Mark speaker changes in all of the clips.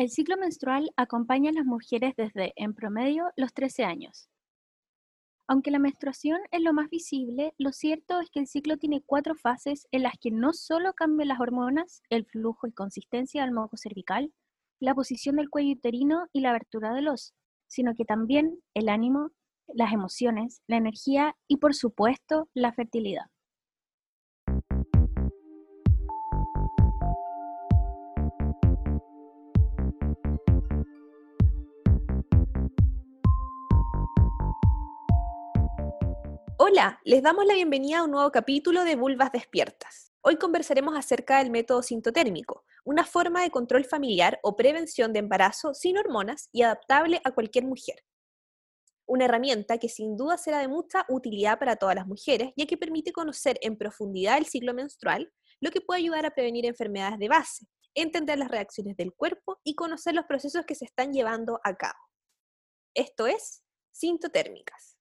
Speaker 1: El ciclo menstrual acompaña a las mujeres desde, en promedio, los 13 años. Aunque la menstruación es lo más visible, lo cierto es que el ciclo tiene cuatro fases en las que no solo cambian las hormonas, el flujo y consistencia del moco cervical, la posición del cuello uterino y la abertura del os, sino que también el ánimo, las emociones, la energía y por supuesto la fertilidad.
Speaker 2: Hola, les damos la bienvenida a un nuevo capítulo de Vulvas Despiertas. Hoy conversaremos acerca del método sintotérmico, una forma de control familiar o prevención de embarazo sin hormonas y adaptable a cualquier mujer. Una herramienta que sin duda será de mucha utilidad para todas las mujeres, ya que permite conocer en profundidad el ciclo menstrual, lo que puede ayudar a prevenir enfermedades de base, entender las reacciones del cuerpo y conocer los procesos que se están llevando a cabo. Esto es Sintotérmicas.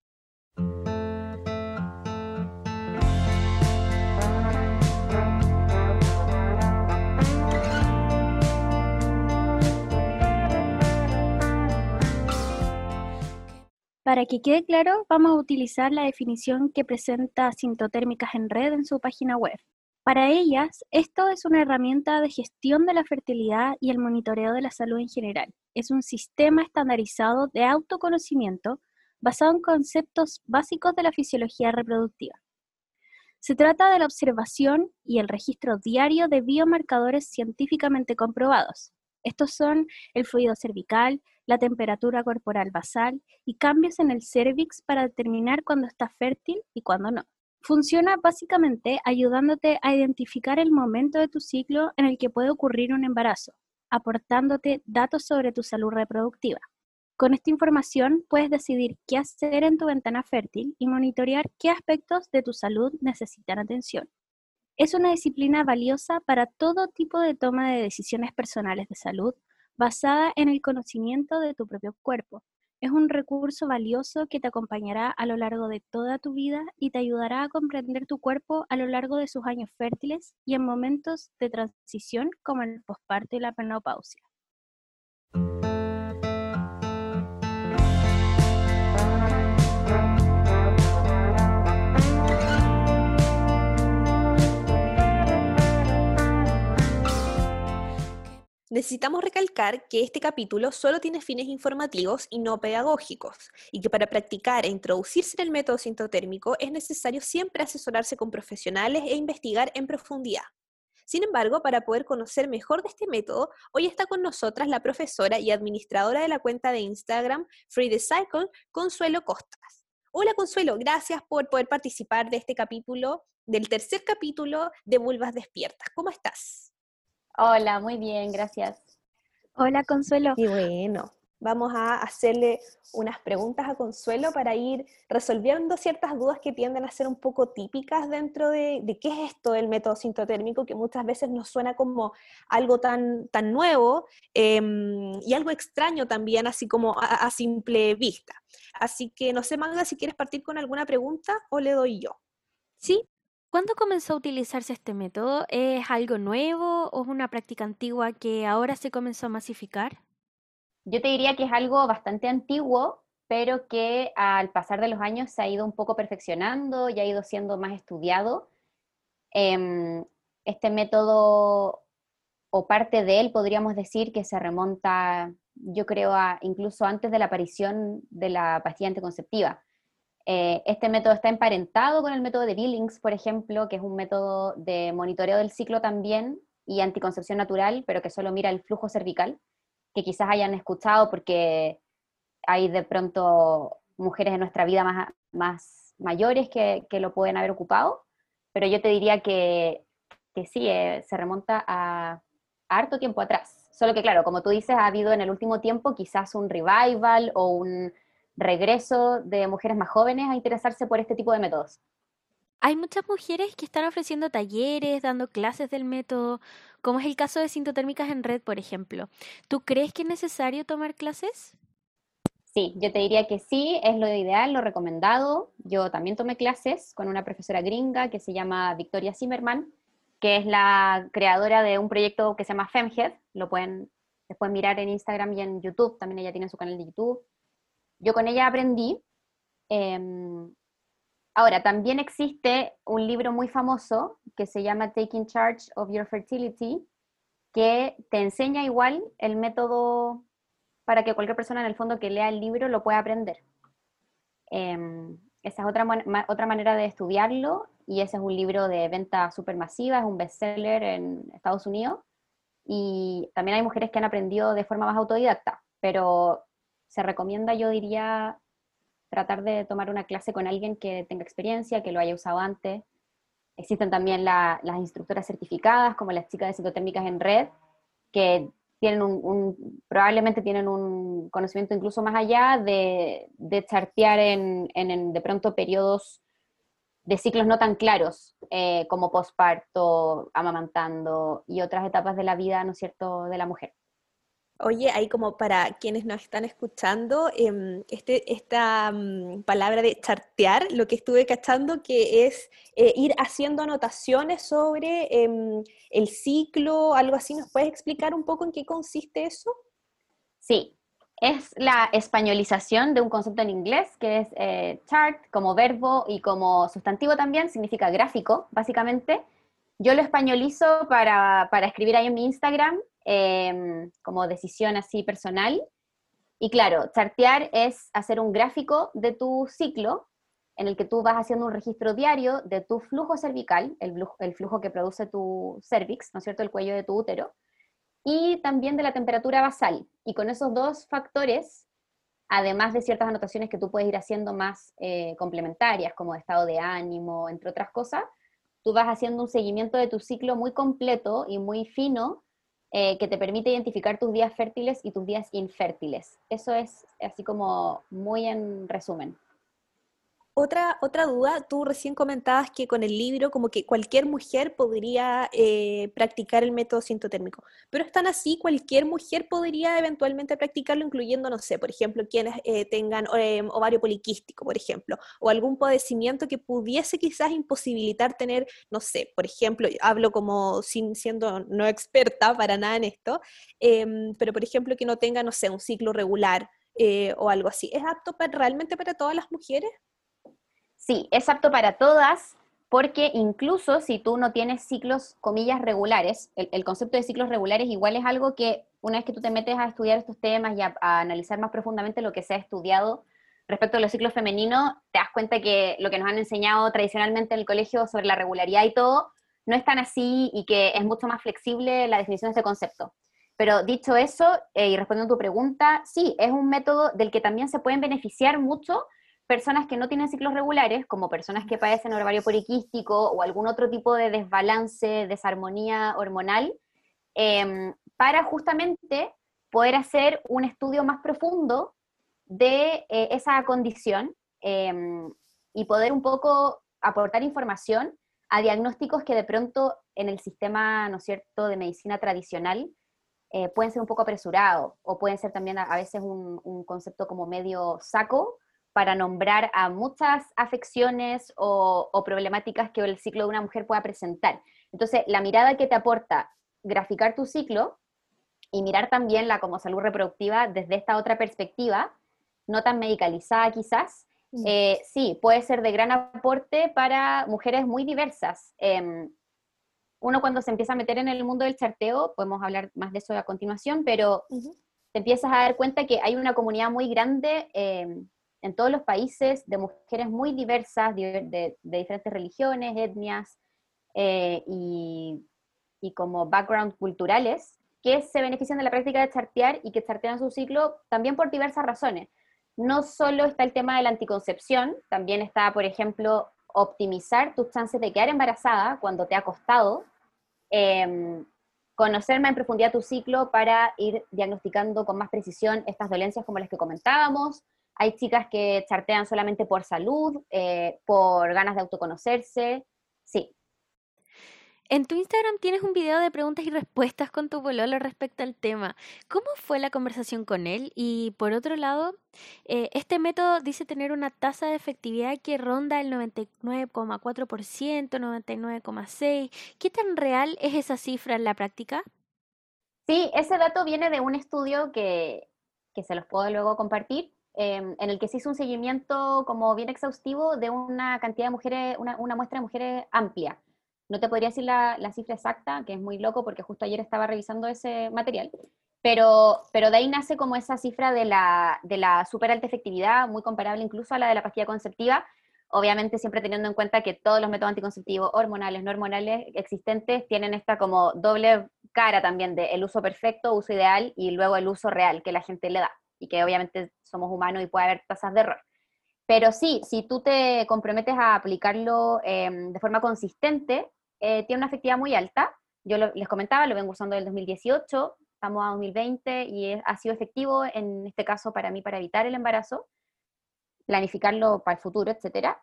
Speaker 1: Para que quede claro, vamos a utilizar la definición que presenta Sintotérmicas en Red en su página web. Para ellas, esto es una herramienta de gestión de la fertilidad y el monitoreo de la salud en general. Es un sistema estandarizado de autoconocimiento basado en conceptos básicos de la fisiología reproductiva. Se trata de la observación y el registro diario de biomarcadores científicamente comprobados. Estos son el fluido cervical, la temperatura corporal basal y cambios en el cervix para determinar cuándo está fértil y cuándo no. Funciona básicamente ayudándote a identificar el momento de tu ciclo en el que puede ocurrir un embarazo, aportándote datos sobre tu salud reproductiva. Con esta información puedes decidir qué hacer en tu ventana fértil y monitorear qué aspectos de tu salud necesitan atención. Es una disciplina valiosa para todo tipo de toma de decisiones personales de salud, basada en el conocimiento de tu propio cuerpo. Es un recurso valioso que te acompañará a lo largo de toda tu vida y te ayudará a comprender tu cuerpo a lo largo de sus años fértiles y en momentos de transición como el posparto y la menopausia.
Speaker 2: Necesitamos recalcar que este capítulo solo tiene fines informativos y no pedagógicos, y que para practicar e introducirse en el método sintotérmico es necesario siempre asesorarse con profesionales e investigar en profundidad. Sin embargo, para poder conocer mejor de este método, hoy está con nosotras la profesora y administradora de la cuenta de Instagram Free the Cycle, Consuelo Costas. Hola Consuelo, gracias por poder participar de este capítulo, del tercer capítulo de Vulvas Despiertas. ¿Cómo estás?
Speaker 3: Hola, muy bien, gracias.
Speaker 1: Hola, Consuelo.
Speaker 2: Y bueno, vamos a hacerle unas preguntas a Consuelo para ir resolviendo ciertas dudas que tienden a ser un poco típicas dentro de, qué es esto del método sintotérmico, que muchas veces nos suena como algo tan, tan nuevo em, y algo extraño también, así como a, a, simple vista. Así que no sé, Magda, si quieres partir con alguna pregunta o le doy yo.
Speaker 1: Sí, ¿Cuándo comenzó a utilizarse este método? ¿Es algo nuevo o es una práctica antigua que ahora se comenzó a masificar?
Speaker 3: Yo te diría que es algo bastante antiguo, pero que al pasar de los años se ha ido un poco perfeccionando y ha ido siendo más estudiado. Em, este método, o parte de él, podríamos decir que se remonta, yo creo, a incluso antes de la aparición de la pastilla anticonceptiva. Eh, este método está emparentado con el método de Billings, por ejemplo, que es un método de monitoreo del ciclo también y anticoncepción natural, pero que solo mira el flujo cervical, que quizás hayan escuchado porque hay de pronto mujeres en nuestra vida más, mayores que, que lo pueden haber ocupado, pero yo te diría que, que sí, eh, se remonta a, a harto tiempo atrás. Solo que claro, como tú dices, ha habido en el último tiempo quizás un revival o un regreso de mujeres más jóvenes a interesarse por este tipo de métodos.
Speaker 1: Hay muchas mujeres que están ofreciendo talleres, dando clases del método, como es el caso de sintotérmicas en red, por ejemplo. ¿Tú crees que es necesario tomar clases?
Speaker 3: Sí, yo te diría que sí, es lo ideal, lo recomendado. Yo también tomé clases con una profesora gringa que se llama Victoria Zimmerman, que es la creadora de un proyecto que se llama FemHead, lo pueden puede mirar en Instagram y en YouTube, también ella tiene su canal de YouTube. Yo con ella aprendí. Em, ahora, también existe un libro muy famoso que se llama Taking Charge of Your Fertility, que te enseña igual el método para que cualquier persona en el fondo que lea el libro lo pueda aprender. Em, esa es otra, otra manera de estudiarlo y ese es un libro de venta súper masiva, es un bestseller en Estados Unidos y también hay mujeres que han aprendido de forma más autodidacta, pero se recomienda, yo diría, tratar de tomar una clase con alguien que tenga experiencia, que lo haya usado antes. Existen también las instructoras certificadas, como las chicas de citotérmicas en red, que tienen un, probablemente tienen un conocimiento incluso más allá de, de chartear en, en, de pronto periodos de ciclos no tan claros, eh, como posparto, amamantando y otras etapas de la vida, ¿no es cierto?, de la mujer.
Speaker 2: Oye, ahí como para quienes nos están escuchando, em, este, esta mm, palabra de chartear, lo que estuve cachando que es eh, ir haciendo anotaciones sobre em, el ciclo, algo así. ¿Nos puedes explicar un poco en qué consiste eso?
Speaker 3: Sí, es la españolización de un concepto en inglés que es eh, chart como verbo y como sustantivo también, significa gráfico, básicamente. Yo lo españolizo para, para escribir ahí en mi Instagram Em, como decisión así personal. Y claro, chartear es hacer un gráfico de tu ciclo en el que tú vas haciendo un registro diario de tu flujo cervical, el, flujo que produce tu cervix, ¿no es cierto?, el cuello de tu útero, y también de la temperatura basal. Y con esos dos factores, además de ciertas anotaciones que tú puedes ir haciendo más eh, complementarias, como estado de ánimo, entre otras cosas, tú vas haciendo un seguimiento de tu ciclo muy completo y muy fino eh, que te permite identificar tus días fértiles y tus días infértiles. Eso es así como muy en resumen.
Speaker 2: Otra, otra duda, tú recién comentabas que con el libro como que cualquier mujer podría eh, practicar el método sintotérmico, pero es tan así, cualquier mujer podría eventualmente practicarlo, incluyendo, no sé, por ejemplo, quienes eh, tengan em, ovario poliquístico, por ejemplo, o algún padecimiento que pudiese quizás imposibilitar tener, no sé, por ejemplo, hablo como sin siendo no experta para nada en esto, em, pero por ejemplo que no tenga, no sé, un ciclo regular eh, o algo así. ¿Es apto para, realmente para todas las mujeres?
Speaker 3: Sí, es apto para todas, porque incluso si tú no tienes ciclos, comillas, regulares, el, concepto de ciclos regulares igual es algo que una vez que tú te metes a estudiar estos temas y a, analizar más profundamente lo que se ha estudiado respecto a los ciclos femeninos, te das cuenta que lo que nos han enseñado tradicionalmente en el colegio sobre la regularidad y todo, no es tan así y que es mucho más flexible la definición de ese concepto. Pero dicho eso, eh, y respondiendo a tu pregunta, sí, es un método del que también se pueden beneficiar mucho personas que no tienen ciclos regulares, como personas que padecen ovario poliquístico o algún otro tipo de desbalance, desarmonía hormonal, em, para justamente poder hacer un estudio más profundo de eh, esa condición em, y poder un poco aportar información a diagnósticos que de pronto en el sistema, ¿no es cierto?, de medicina tradicional eh, pueden ser un poco apresurados o pueden ser también a, veces un, un, concepto como medio saco para nombrar a muchas afecciones o, problemáticas que el ciclo de una mujer pueda presentar. Entonces, la mirada que te aporta graficar tu ciclo y mirar también la como salud reproductiva desde esta otra perspectiva, no tan medicalizada quizás, mm. eh, sí, puede ser de gran aporte para mujeres muy diversas. Em, uno cuando se empieza a meter en el mundo del charteo, podemos hablar más de eso a continuación, pero te empiezas a dar cuenta que hay una comunidad muy grande em, en todos los países de mujeres muy diversas, de, diferentes religiones, etnias eh, y, como background culturales, que se benefician de la práctica de chartear y que chartean su ciclo también por diversas razones. No solo está el tema de la anticoncepción, también está, por ejemplo, optimizar tus chances de quedar embarazada cuando te ha costado, eh, conocer más en profundidad tu ciclo para ir diagnosticando con más precisión estas dolencias como las que comentábamos, hay chicas que chartean solamente por salud, eh, por ganas de autoconocerse. Sí.
Speaker 1: En tu Instagram tienes un video de preguntas y respuestas con tu pololo respecto al tema. ¿Cómo fue la conversación con él? Y por otro lado, eh, este método dice tener una tasa de efectividad que ronda el 99,4%, 99,6%. ¿Qué tan real es esa cifra en la práctica?
Speaker 3: Sí, ese dato viene de un estudio que, que se los puedo luego compartir, em, en el que se hizo un seguimiento como bien exhaustivo de una cantidad de mujeres, una, muestra de mujeres amplia. No te podría decir la, cifra exacta, que es muy loco porque justo ayer estaba revisando ese material, pero, pero de ahí nace como esa cifra de la, de super alta efectividad, muy comparable incluso a la de la pastilla conceptiva, obviamente siempre teniendo en cuenta que todos los métodos anticonceptivos hormonales, no hormonales existentes tienen esta como doble cara también de el uso perfecto, uso ideal y luego el uso real que la gente le da y que obviamente somos humanos y puede haber tasas de error. Pero sí, si tú te comprometes a aplicarlo em, de forma consistente, eh, tiene una efectividad muy alta. Yo les comentaba, lo vengo usando desde el 2018, estamos a 2020 y ha sido efectivo en este caso para mí para evitar el embarazo planificarlo para el futuro, etcétera.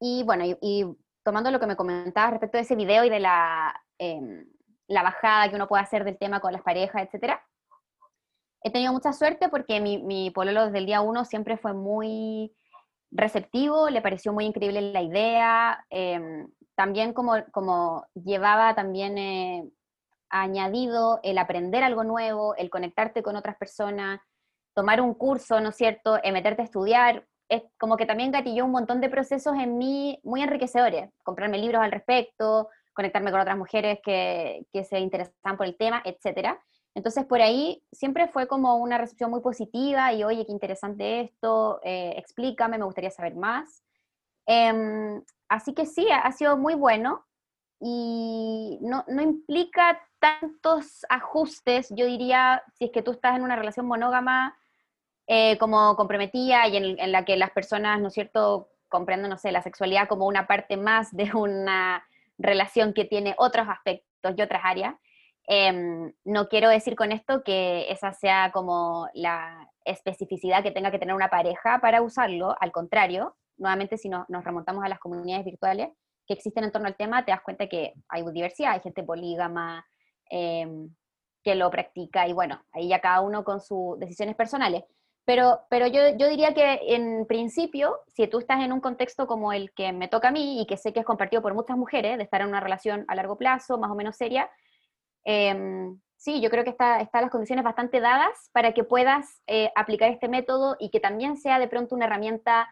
Speaker 3: Y bueno, y, tomando lo que me comentabas respecto de ese video y de la, em, la bajada que uno puede hacer del tema con las parejas, etcétera, he tenido mucha suerte porque mi, mi pololo desde el día uno siempre fue muy receptivo, le pareció muy increíble la idea, em, también como, como llevaba también eh, añadido el aprender algo nuevo, el conectarte con otras personas, tomar un curso, ¿no es cierto?, eh, meterte a estudiar, es como que también gatilló un montón de procesos en mí muy enriquecedores, comprarme libros al respecto, conectarme con otras mujeres que, que se interesan por el tema, etc. Entonces por ahí siempre fue como una recepción muy positiva y oye, qué interesante esto, eh, explícame, me gustaría saber más. Eh, así que sí, ha, sido muy bueno y no, no implica tantos ajustes, yo diría, si es que tú estás en una relación monógama, eh, como comprometida y en, la que las personas, ¿no es cierto?, comprenden, no sé, la sexualidad como una parte más de una relación que tiene otros aspectos y otras áreas. Em, no quiero decir con esto que esa sea como la especificidad que tenga que tener una pareja para usarlo, al contrario, nuevamente si nos remontamos a las comunidades virtuales que existen en torno al tema, te das cuenta que hay diversidad, hay gente polígama em, que lo practica y bueno, ahí ya cada uno con sus decisiones personales. Pero, pero yo, yo, diría que en principio, si tú estás en un contexto como el que me toca a mí y que sé que es compartido por muchas mujeres, de estar en una relación a largo plazo, más o menos seria, em, sí, yo creo que están está las condiciones bastante dadas para que puedas eh, aplicar este método y que también sea de pronto una herramienta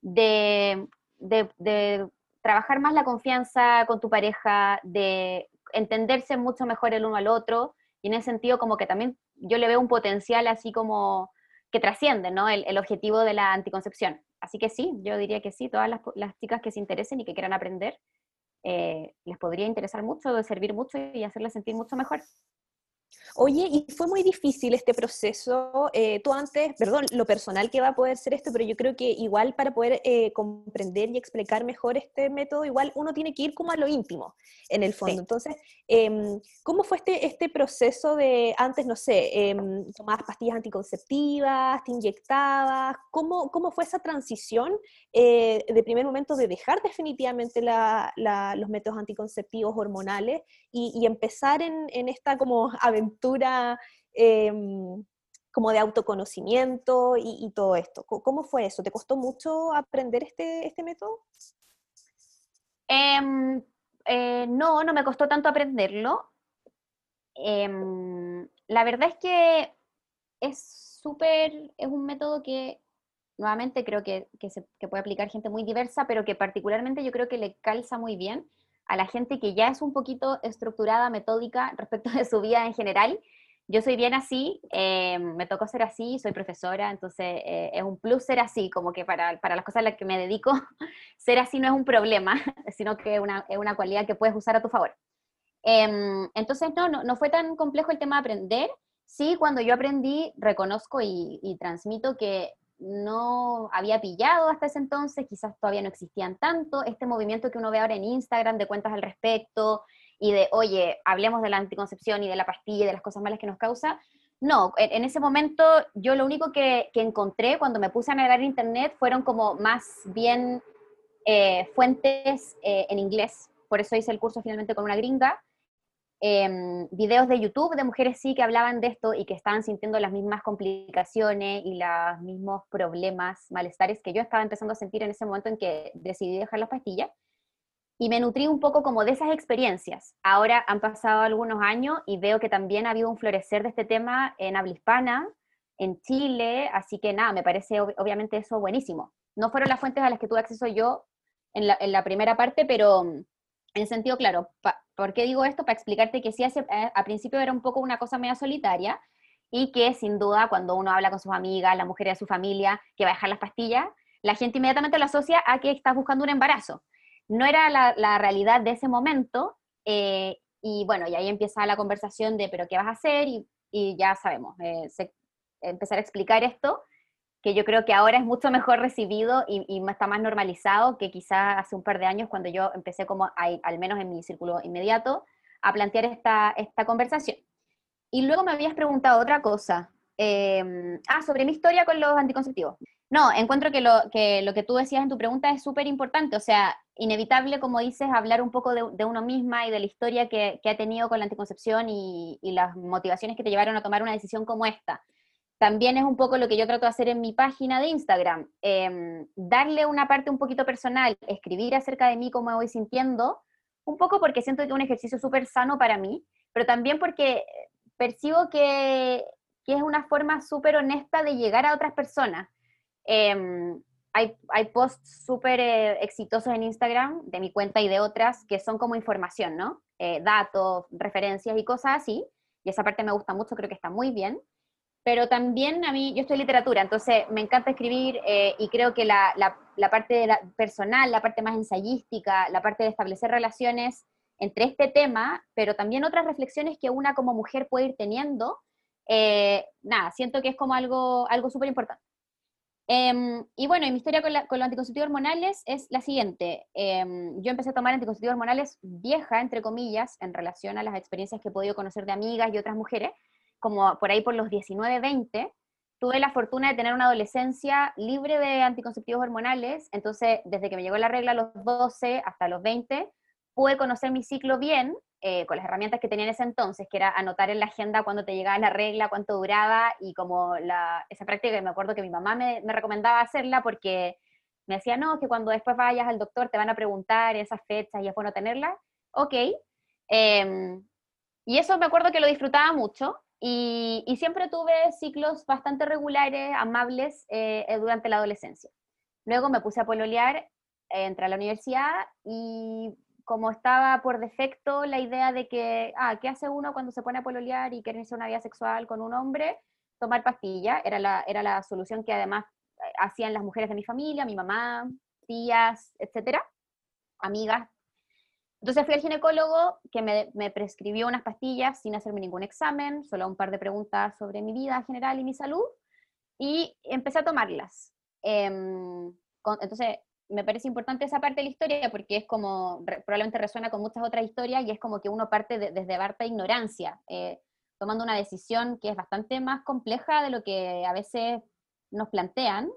Speaker 3: de, de, trabajar más la confianza con tu pareja, de entenderse mucho mejor el uno al otro, y en ese sentido como que también yo le veo un potencial así como que trasciende ¿no? el, objetivo de la anticoncepción. Así que sí, yo diría que sí, todas las, chicas que se interesen y que quieran aprender, eh, les podría interesar mucho, servir mucho y hacerles sentir mucho mejor.
Speaker 2: Oye, y fue muy difícil este proceso. Eh, tú antes, perdón, lo personal que va a poder ser esto, pero yo creo que igual para poder eh, comprender y explicar mejor este método, igual uno tiene que ir como a lo íntimo, en el fondo. Entonces, em, ¿cómo fue este, este proceso de antes, no sé, eh, tomabas pastillas anticonceptivas, te inyectabas? ¿Cómo, cómo fue esa transición eh, de primer momento de dejar definitivamente los métodos anticonceptivos hormonales y, y empezar en, en esta como aventura? Em, como de autoconocimiento y, todo esto. ¿Cómo fue eso? ¿Te costó mucho aprender este, este método?
Speaker 3: Em, eh, no, no me costó tanto aprenderlo. Em, la verdad es que es súper, es un método que nuevamente creo que, que, se, que puede aplicar gente muy diversa, pero que particularmente yo creo que le calza muy bien a la gente que ya es un poquito estructurada, metódica respecto de su vida en general. Yo soy bien así, eh, me tocó ser así, soy profesora, entonces eh, es un plus ser así, como que para, para, las cosas a las que me dedico, ser así no es un problema, sino que es una, es una cualidad que puedes usar a tu favor. Em, entonces, no, no, no, fue tan complejo el tema de aprender. Sí, cuando yo aprendí, reconozco y transmito que no había pillado hasta ese entonces, quizás todavía no existían tanto, este movimiento que uno ve ahora en Instagram de cuentas al respecto y de, oye, hablemos de la anticoncepción y de la pastilla y de las cosas malas que nos causa. No, en, ese momento yo lo único que, encontré cuando me puse a navegar en Internet fueron como más bien eh, fuentes eh, en inglés, por eso hice el curso finalmente con una gringa, Em, videos de YouTube de mujeres sí que hablaban de esto y que estaban sintiendo las mismas complicaciones y los mismos problemas, malestares que yo estaba empezando a sentir en ese momento en que decidí dejar las pastillas. y me nutrí un poco como de esas experiencias. Ahora han pasado algunos años y veo que también ha habido un florecer de este tema en habla hispana, en Chile, así que nada, me parece obviamente eso buenísimo. No fueron las fuentes a las que tuve acceso yo en la, primera parte, pero en sentido claro, ¿por qué digo esto? Para explicarte que sí, hace, eh, a principio era un poco una cosa media solitaria y que sin duda cuando uno habla con sus amigas, la mujer de su familia, que va a dejar las pastillas, la gente inmediatamente lo asocia a que estás buscando un embarazo no era la, realidad de ese momento, eh, y bueno, y ahí empieza la conversación de, pero ¿qué vas a hacer? Y, ya sabemos, eh, empezar a explicar esto, que yo creo que ahora es mucho mejor recibido y, está más normalizado que quizás hace un par de años cuando yo empecé como, al menos en mi círculo inmediato, a plantear esta, esta conversación. Y luego me habías preguntado otra cosa, eh, ah, sobre mi historia con los anticonceptivos. No, encuentro que lo, que lo que tú decías en tu pregunta es súper importante, o sea, inevitable, como dices, hablar un poco de, uno misma y de la historia que, ha tenido con la anticoncepción y, las motivaciones que te llevaron a tomar una decisión como esta. También es un poco lo que yo trato de hacer en mi página de Instagram, em, darle una parte un poquito personal, escribir acerca de mí, cómo me voy sintiendo, un poco porque siento que es un ejercicio súper sano para mí, pero también porque percibo que, es una forma súper honesta de llegar a otras personas Em, hay, hay, posts súper eh, exitosos en Instagram, de mi cuenta y de otras, que son como información, ¿no? Eh, datos, referencias y cosas así. Y esa parte me gusta mucho, creo que está muy bien. Pero también a mí, yo estoy en literatura, entonces me encanta escribir eh, y creo que la, la, la parte personal, la parte más ensayística, la parte de establecer relaciones entre este tema, pero también otras reflexiones que una como mujer puede ir teniendo, nada, siento que es como algo, algo súper importante. Em, y bueno, mi historia con, los anticonceptivos hormonales es la siguiente. Em, yo empecé a tomar anticonceptivos hormonales vieja, entre comillas, en relación a las experiencias que he podido conocer de amigas y otras mujeres, como por ahí por los 19, 20. Tuve la fortuna de tener una adolescencia libre de anticonceptivos hormonales, entonces desde que me llegó la regla a los 12 hasta los 20, pude conocer mi ciclo bien, eh, con las herramientas que tenía en ese entonces, que era anotar en la agenda cuándo te llegaba la regla, cuánto duraba, y como la, esa práctica me acuerdo que mi mamá me, recomendaba hacerla porque me decía, no, que cuando después vayas al doctor te van a preguntar esas fechas y es bueno tenerlas. Ok. Em, y eso me acuerdo que lo disfrutaba mucho y, siempre tuve ciclos bastante regulares, amables eh, durante la adolescencia. Luego me puse a pololear, eh, entré a la universidad y como estaba por defecto la idea de que, ah, ¿qué hace uno cuando se pone a pololear y quiere iniciar una vida sexual con un hombre? Tomar pastilla, era la, era la solución que además eh, hacían las mujeres de mi familia, mi mamá, tías, etcétera, amigas. Entonces fui al ginecólogo que me, me, prescribió unas pastillas sin hacerme ningún examen, solo un par de preguntas sobre mi vida general y mi salud, y empecé a tomarlas. Em, entonces me parece importante esa parte de la historia porque es como, probablemente resuena con muchas otras historias y es como que uno parte desde harta ignorancia, eh, tomando una decisión que es bastante más compleja de lo que a veces nos plantean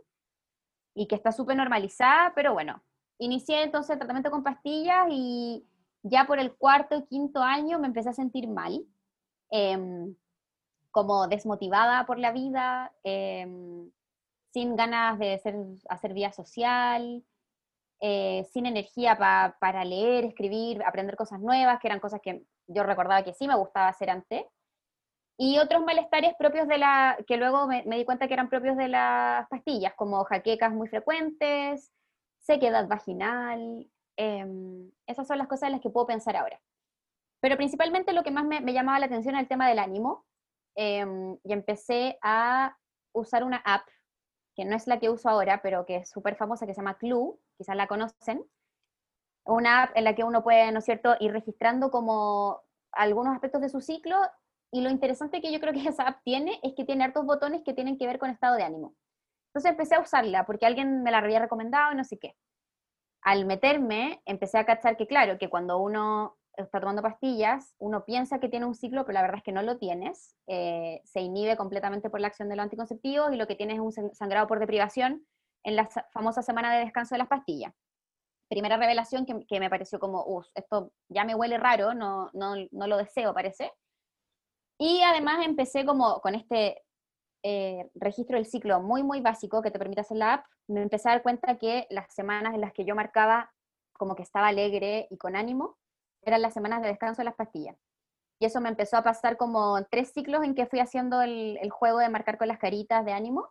Speaker 3: y que está súper normalizada, pero bueno, inicié entonces el tratamiento con pastillas y ya por el cuarto y quinto año me empecé a sentir mal, em, como desmotivada por la vida, em, sin ganas de hacer vía social, eh, sin energía para leer, escribir, aprender cosas nuevas, que eran cosas que yo recordaba que sí me gustaba hacer antes. Y otros malestares propios de la, que luego me, di cuenta que eran propios de las pastillas, como jaquecas muy frecuentes, sequedad vaginal, em, esas son las cosas en las que puedo pensar ahora. Pero principalmente lo que más me, llamaba la atención era el tema del ánimo, em, y empecé a usar una app que no es la que uso ahora, pero que es súper famosa, que se llama Clue, quizás la conocen, una app en la que uno puede, ¿no es cierto?, ir registrando como algunos aspectos de su ciclo, y lo interesante que yo creo que esa app tiene es que tiene hartos botones que tienen que ver con estado de ánimo. Entonces empecé a usarla porque alguien me la había recomendado y no sé qué. Al meterme, empecé a cachar que, claro, que cuando uno está tomando pastillas, uno piensa que tiene un ciclo, pero la verdad es que no lo tienes. Eh, se inhibe completamente por la acción de los anticonceptivos y lo que tienes es un sangrado por deprivación en la famosa semana de descanso de las pastillas. Primera revelación que, me pareció como, uff, esto ya me huele raro, no, no, no, lo deseo, parece. Y además empecé como con este eh, registro del ciclo muy, muy básico que te permite hacer la app, me empecé a dar cuenta que las semanas en las que yo marcaba como que estaba alegre y con ánimo, eran las semanas de descanso de las pastillas. Y eso me empezó a pasar como tres ciclos en que fui haciendo el, juego de marcar con las caritas de ánimo.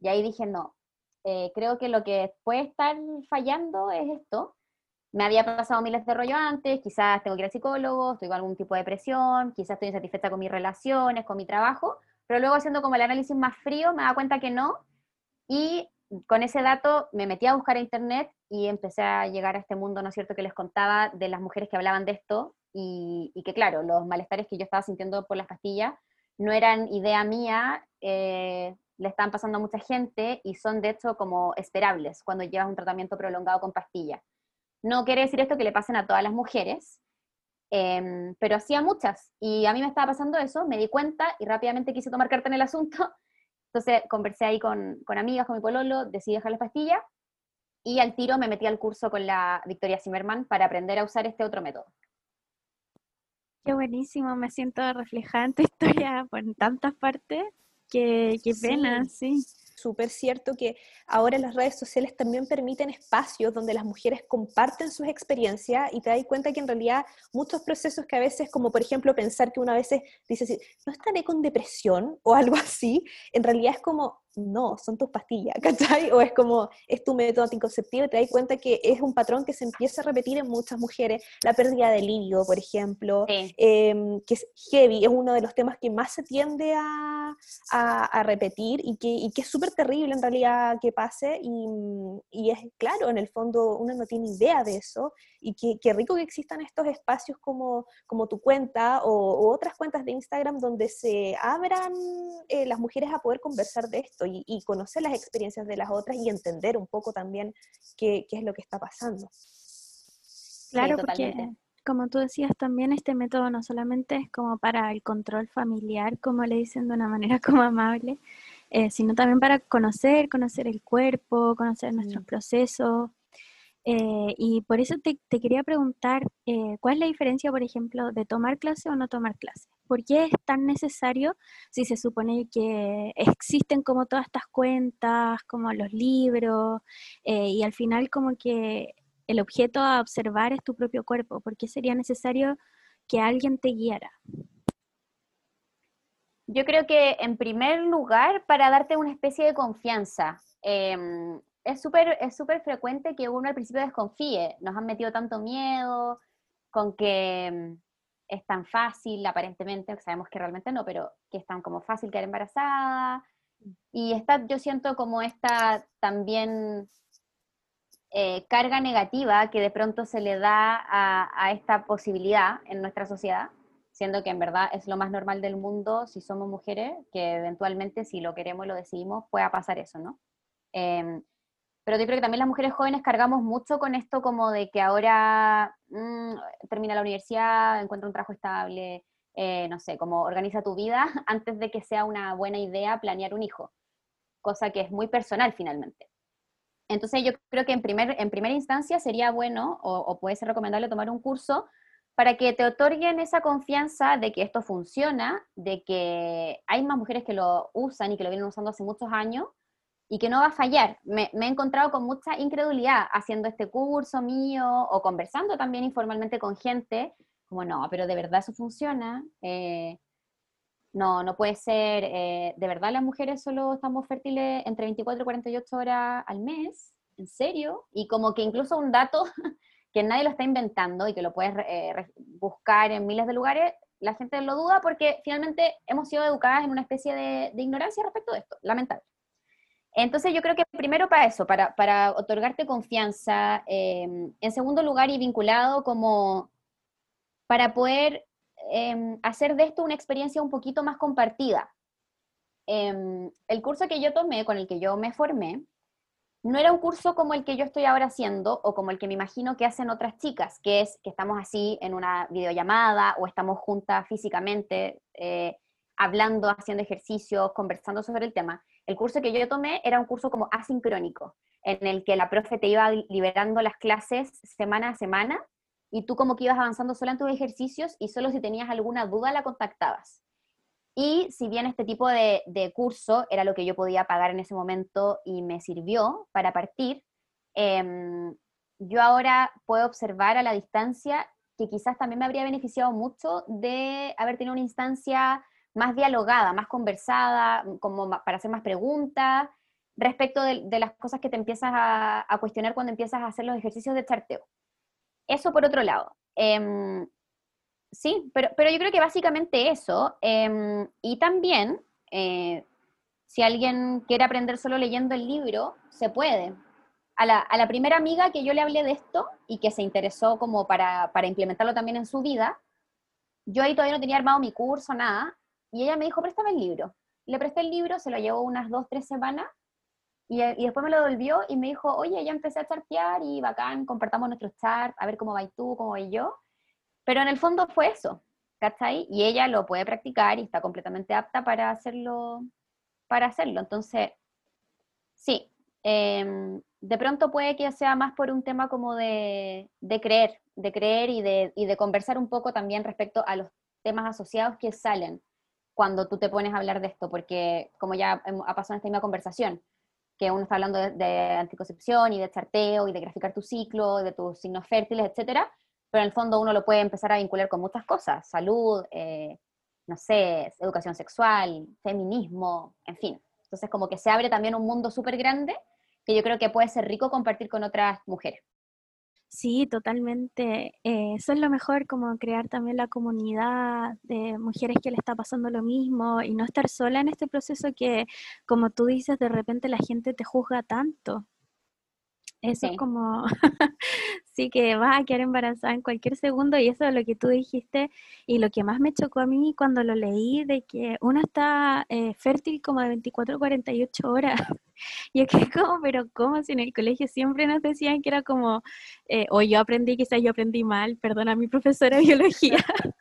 Speaker 3: Y ahí dije, no, eh, creo que lo que puede estar fallando es esto. Me había pasado miles de rollo antes, quizás tengo que ir al psicólogo, estoy con algún tipo de depresión, quizás estoy insatisfecha con mis relaciones, con mi trabajo, pero luego haciendo como el análisis más frío me da cuenta que no. Y con ese dato me metí a buscar a internet y empecé a llegar a este mundo, ¿no es cierto?, que les contaba de las mujeres que hablaban de esto y, que, claro, los malestares que yo estaba sintiendo por las pastillas no eran idea mía, eh, le están pasando a mucha gente y son de hecho como esperables cuando llevas un tratamiento prolongado con pastillas. No quiere decir esto que le pasen a todas las mujeres, em, pero sí a muchas. Y a mí me estaba pasando eso, me di cuenta y rápidamente quise tomar carta en el asunto entonces conversé ahí con, con amigas, con mi pololo, decidí dejar las pastillas y al tiro me metí al curso con la Victoria Zimmerman para aprender a usar este otro método.
Speaker 1: Qué buenísimo, me siento reflejada en tu historia por tantas partes. Qué, qué pena, sí
Speaker 2: súper cierto que ahora las redes sociales también permiten espacios donde las mujeres comparten sus experiencias y te das cuenta que en realidad muchos procesos que a veces, como por ejemplo pensar que una vez dice, no estaré con depresión o algo así, en realidad es como, no, son tus pastillas, ¿cachai? O es como, es tu método anticonceptivo y te das cuenta que es un patrón que se empieza a repetir en muchas mujeres. La pérdida de líbido, por ejemplo, em, que es heavy, es uno de los temas que más se tiende a, a, repetir y que, y que es súper terrible en realidad que pase y, y, es claro, en el fondo uno no tiene idea de eso y qué rico que existan estos espacios como, como tu cuenta o, otras cuentas de Instagram donde se abran eh, las mujeres a poder conversar de esto y, conocer las experiencias de las otras y entender un poco también qué, qué es lo que está pasando.
Speaker 1: Claro, porque como tú decías, también este método no solamente es como para el control familiar, como le dicen de una manera como amable, eh, sino también para conocer, conocer el cuerpo, conocer nuestros mm. procesos, eh, y por eso te, quería preguntar, eh, ¿cuál es la diferencia, por ejemplo, de tomar clase o no tomar clase? ¿Por qué es tan necesario si se supone que existen como todas estas cuentas, como los libros, eh, y al final como que el objeto a observar es tu propio cuerpo? ¿Por qué sería necesario que alguien te guiara?
Speaker 3: Yo creo que en primer lugar para darte una especie de confianza. Em, es súper es súper frecuente que uno al principio desconfíe. Nos han metido tanto miedo con que mm, es tan fácil, aparentemente, sabemos que realmente no, pero que es tan como fácil quedar embarazada. Y está, yo siento como esta también eh, carga negativa que de pronto se le da a, a, esta posibilidad en nuestra sociedad, siendo que en verdad es lo más normal del mundo si somos mujeres, que eventualmente si lo queremos y lo decidimos pueda pasar eso, ¿no? Em, pero yo creo que también las mujeres jóvenes cargamos mucho con esto como de que ahora mm, termina la universidad, encuentra un trabajo estable, eh, no sé, como organiza tu vida antes de que sea una buena idea planear un hijo, cosa que es muy personal finalmente. Entonces yo creo que en, primer, en primera instancia sería bueno o, o puede ser recomendable tomar un curso para que te otorguen esa confianza de que esto funciona, de que hay más mujeres que lo usan y que lo vienen usando hace muchos años y que no va a fallar. Me, he encontrado con mucha incredulidad haciendo este curso mío o conversando también informalmente con gente, como no, pero de verdad eso funciona. Eh, no, no puede ser. Eh, de verdad las mujeres solo estamos fértiles entre 24 y 48 horas al mes, en serio. Y como que incluso un dato que nadie lo está inventando y que lo puedes eh, buscar en miles de lugares, la gente lo duda porque finalmente hemos sido educadas en una especie de, de ignorancia respecto de esto, lamentable. Entonces yo creo que primero para eso, para, otorgarte confianza, em, en segundo lugar y vinculado como para poder em, hacer de esto una experiencia un poquito más compartida. Em, el curso que yo tomé, con el que yo me formé, no era un curso como el que yo estoy ahora haciendo o como el que me imagino que hacen otras chicas, que es que estamos así en una videollamada o estamos juntas físicamente, eh, hablando, haciendo ejercicios, conversando sobre el tema. El curso que yo tomé era un curso como asincrónico, en el que la profe te iba liberando las clases semana a semana y tú como que ibas avanzando solo en tus ejercicios y solo si tenías alguna duda la contactabas. Y si bien este tipo de, curso era lo que yo podía pagar en ese momento y me sirvió para partir, eh, yo ahora puedo observar a la distancia que quizás también me habría beneficiado mucho de haber tenido una instancia más dialogada, más conversada, como para hacer más preguntas respecto de, las cosas que te empiezas a, cuestionar cuando empiezas a hacer los ejercicios de charteo. Eso por otro lado. Em, sí, pero, pero yo creo que básicamente eso. Em, y también, eh, si alguien quiere aprender solo leyendo el libro, se puede a la, primera amiga que yo le hablé de esto y que se interesó como para, implementarlo también en su vida, yo ahí todavía no tenía armado mi curso, nada, y ella me dijo, préstame el libro. Le presté el libro, se lo llevó unas dos, tres semanas, y, después me lo devolvió y me dijo, oye, ya empecé a chartear y bacán, compartamos nuestros charts, a ver cómo va tú, cómo voy yo. Pero en el fondo fue eso, ¿cachai? Y ella lo puede practicar y está completamente apta para hacerlo, para hacerlo. Entonces, sí, Em, de pronto puede que sea más por un tema como de, creer, de creer y de, y de, conversar un poco también respecto a los temas asociados que salen cuando tú te pones a hablar de esto, porque como ya ha pasado en esta misma conversación, que uno está hablando de, anticoncepción y de charteo y de graficar tu ciclo, de tus signos fértiles, etcétera, pero en el fondo uno lo puede empezar a vincular con muchas cosas, salud, eh, no sé, educación sexual, feminismo, en fin. Entonces como que se abre también un mundo súper grande que yo creo que puede ser rico compartir con otras mujeres.
Speaker 1: Sí, totalmente. Eh, eso es lo mejor, como crear también la comunidad de mujeres que le está pasando lo mismo y no estar sola en este proceso que, como tú dices, de repente la gente te juzga tanto. Eso es como, sí que vas a quedar embarazada en cualquier segundo y eso es lo que tú dijiste y lo que más me chocó a mí cuando lo leí de que uno está eh, fértil como de 24 a 48 horas. Y es que como, pero ¿cómo? Si en el colegio siempre nos decían que era como, eh, o yo aprendí, quizás yo aprendí mal, perdona a mi profesora de biología,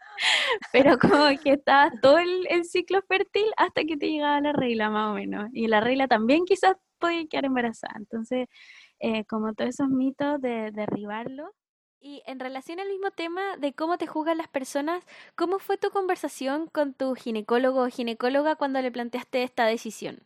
Speaker 1: pero como que estaba todo el, el ciclo fértil hasta que te llegaba la regla más o menos. Y la regla también quizás podía quedar embarazada. Entonces eh, como todos esos mitos de derribarlo. Y en relación al mismo tema de cómo te juzgan las personas, ¿cómo fue tu conversación con tu ginecólogo o ginecóloga cuando le planteaste esta decisión?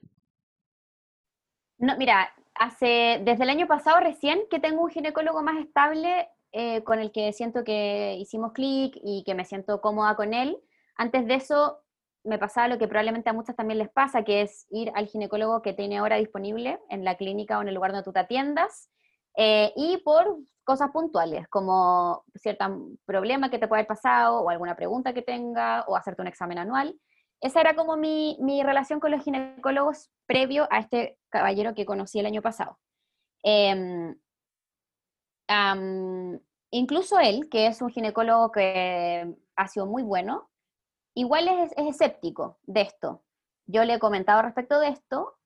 Speaker 3: No, mira, hace desde el año pasado recién que tengo un ginecólogo más estable eh, con el que siento que hicimos clic y que me siento cómoda con él. Antes de eso me pasaba lo que probablemente a muchas también les pasa, que es ir al ginecólogo que tiene ahora disponible en la clínica o en el lugar donde tú te atiendas, eh, y por cosas puntuales, como cierto problema que te pueda haber pasado, o alguna pregunta que tenga, o hacerte un examen anual. Esa era como mi, mi relación con los ginecólogos previo a este caballero que conocí el año pasado. Em, incluso él, que es un ginecólogo que ha sido muy bueno, igual es, escéptico de esto. Yo le he comentado respecto de esto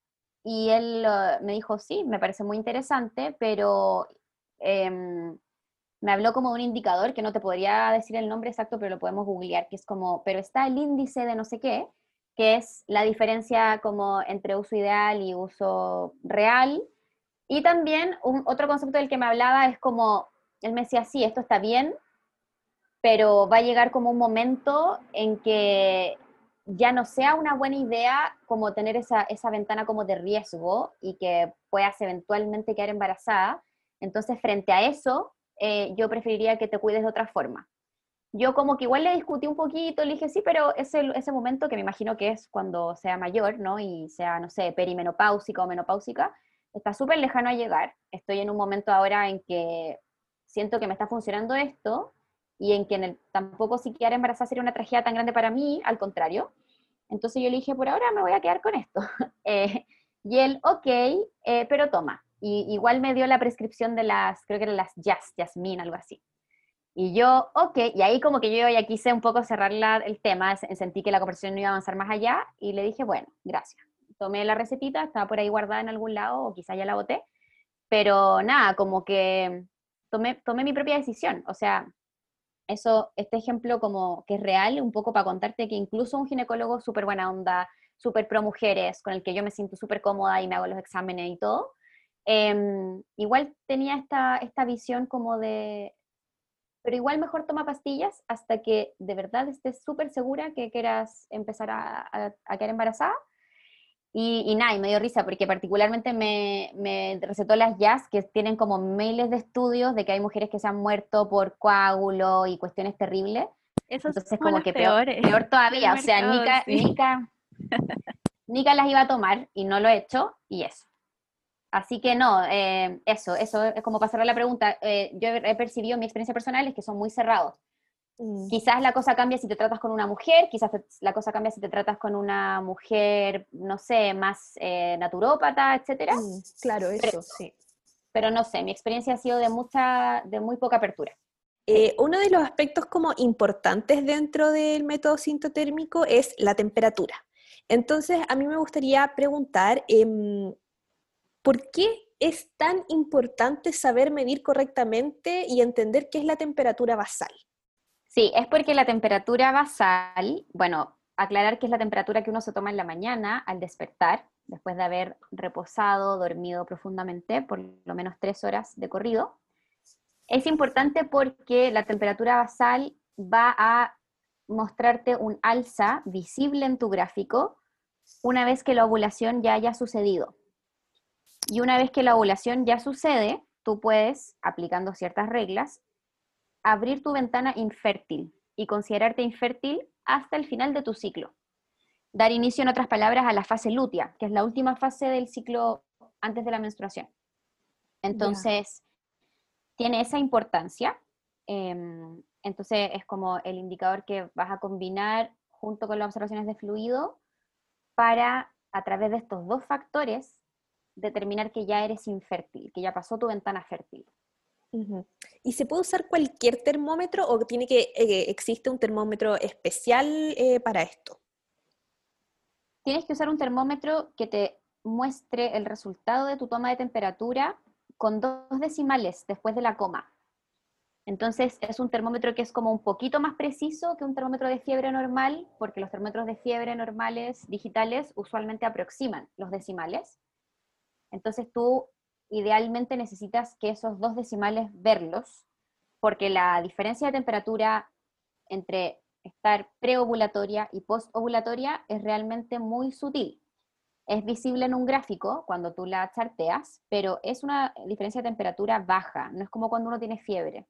Speaker 3: y él uh, me dijo, sí, me parece muy interesante, pero em, me habló como de un indicador que no te podría decir el nombre exacto, pero lo podemos googlear, que es como, pero está el índice de no sé qué, que es la diferencia como entre uso ideal y uso real. Y también un, otro concepto del que me hablaba es como, él me decía, sí, esto está bien, pero va a llegar como un momento en que ya no sea una buena idea como tener esa, esa ventana como de riesgo y que puedas eventualmente quedar embarazada. Entonces, frente a eso, eh, yo preferiría que te cuides de otra forma. Yo como que igual le discutí un poquito, le dije, sí, pero ese, ese momento que me imagino que es cuando sea mayor, ¿no? Y sea, no sé, perimenopáusica o menopáusica, está súper lejano a llegar. Estoy en un momento ahora en que siento que me está funcionando esto y en que el, tampoco si quedar embarazada sería una tragedia tan grande para mí, al contrario. Entonces yo le dije, por ahora me voy a quedar con esto. Eh, y él, ok, eh, pero toma. Y igual me dio la prescripción de las, creo que eran las Jazz, Jasmine, algo así. Y yo, ok, y ahí como que yo ya quise un poco cerrar el tema, sentí que la conversación no iba a avanzar más allá, y le dije, bueno, gracias. Tomé la recetita, estaba por ahí guardada en algún lado, o quizá ya la boté, pero nada, como que tomé, tomé mi propia decisión. O sea, eso, este ejemplo como que es real, un poco para contarte que incluso un ginecólogo súper buena onda, súper pro mujeres, con el que yo me siento súper cómoda y me hago los exámenes y todo, em, igual tenía esta, esta visión como de, pero igual mejor toma pastillas hasta que de verdad estés súper segura que quieras empezar a, a, quedar embarazada. Y, nada, y me dio risa porque particularmente me, me, recetó las jazz que tienen como miles de estudios de que hay mujeres que se han muerto por coágulo y cuestiones terribles. Entonces como que peor, peor, todavía, o sea, Nika, Nika, Nika, las iba a tomar y no lo he hecho y eso. Así que no, eh, eso, eso es como pasar a la pregunta. Eh, yo he percibido mi experiencia personal es que son muy cerrados. Mm. Quizás la cosa cambia si te tratas con una mujer, quizás la cosa cambia si te tratas con una mujer, no sé, más eh, naturópata, etcétera. Mm,
Speaker 2: claro, eso, sí.
Speaker 3: Pero no sé, mi experiencia ha sido de mucha, de muy poca apertura.
Speaker 2: Eh, uno de los aspectos como importantes dentro del método sintotérmico es la temperatura. Entonces, a mí me gustaría preguntar, em, ¿por qué es tan importante saber medir correctamente y entender qué es la temperatura basal?
Speaker 3: Sí, es porque la temperatura basal, bueno, aclarar que es la temperatura que uno se toma en la mañana al despertar, después de haber reposado, dormido profundamente, por lo menos tres horas de corrido. Es importante porque la temperatura basal va a mostrarte un alza visible en tu gráfico una vez que la ovulación ya haya sucedido. Y una vez que la ovulación ya sucede, tú puedes, aplicando ciertas reglas, abrir tu ventana infértil y considerarte infértil hasta el final de tu ciclo. Dar inicio, en otras palabras, a la fase lútea, que es la última fase del ciclo antes de la menstruación. Entonces, tiene esa importancia. Em, entonces, es como el indicador que vas a combinar junto con las observaciones de fluido para, a través de estos dos factores, determinar que ya eres infértil, que ya pasó tu ventana fértil.
Speaker 2: ¿Y se puede usar cualquier termómetro o tiene que eh, existe un termómetro especial eh, para esto?
Speaker 3: Tienes que usar un termómetro que te muestre el resultado de tu toma de temperatura con dos decimales después de la coma. Entonces es un termómetro que es como un poquito más preciso que un termómetro de fiebre normal, porque los termómetros de fiebre normales digitales usualmente aproximan los decimales. Entonces tú idealmente necesitas que esos dos decimales verlos, porque la diferencia de temperatura entre estar preovulatoria y postovulatoria es realmente muy sutil. Es visible en un gráfico cuando tú la charteas, pero es una diferencia de temperatura baja, no es como cuando uno tiene fiebre.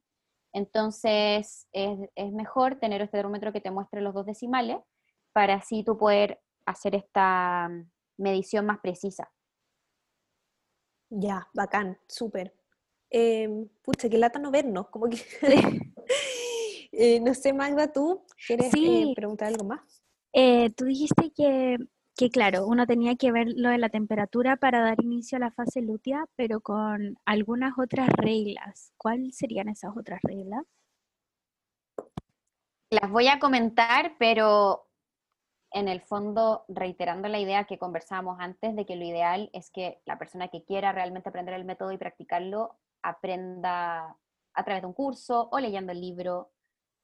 Speaker 3: Entonces es, mejor tener este termómetro que te muestre los dos decimales para así tú poder hacer esta medición más precisa.
Speaker 2: Ya, bacán, súper. Eh, pucha, qué lata no vernos, como que... Eh, no sé, Magda, ¿tú quieres eh, preguntar algo más?
Speaker 1: Eh, tú dijiste que, que, claro, uno tenía que ver lo de la temperatura para dar inicio a la fase lútea, pero con algunas otras reglas. ¿Cuáles serían esas otras reglas?
Speaker 3: Las voy a comentar, pero en el fondo reiterando la idea que conversábamos antes de que lo ideal es que la persona que quiera realmente aprender el método y practicarlo aprenda a través de un curso o leyendo el libro.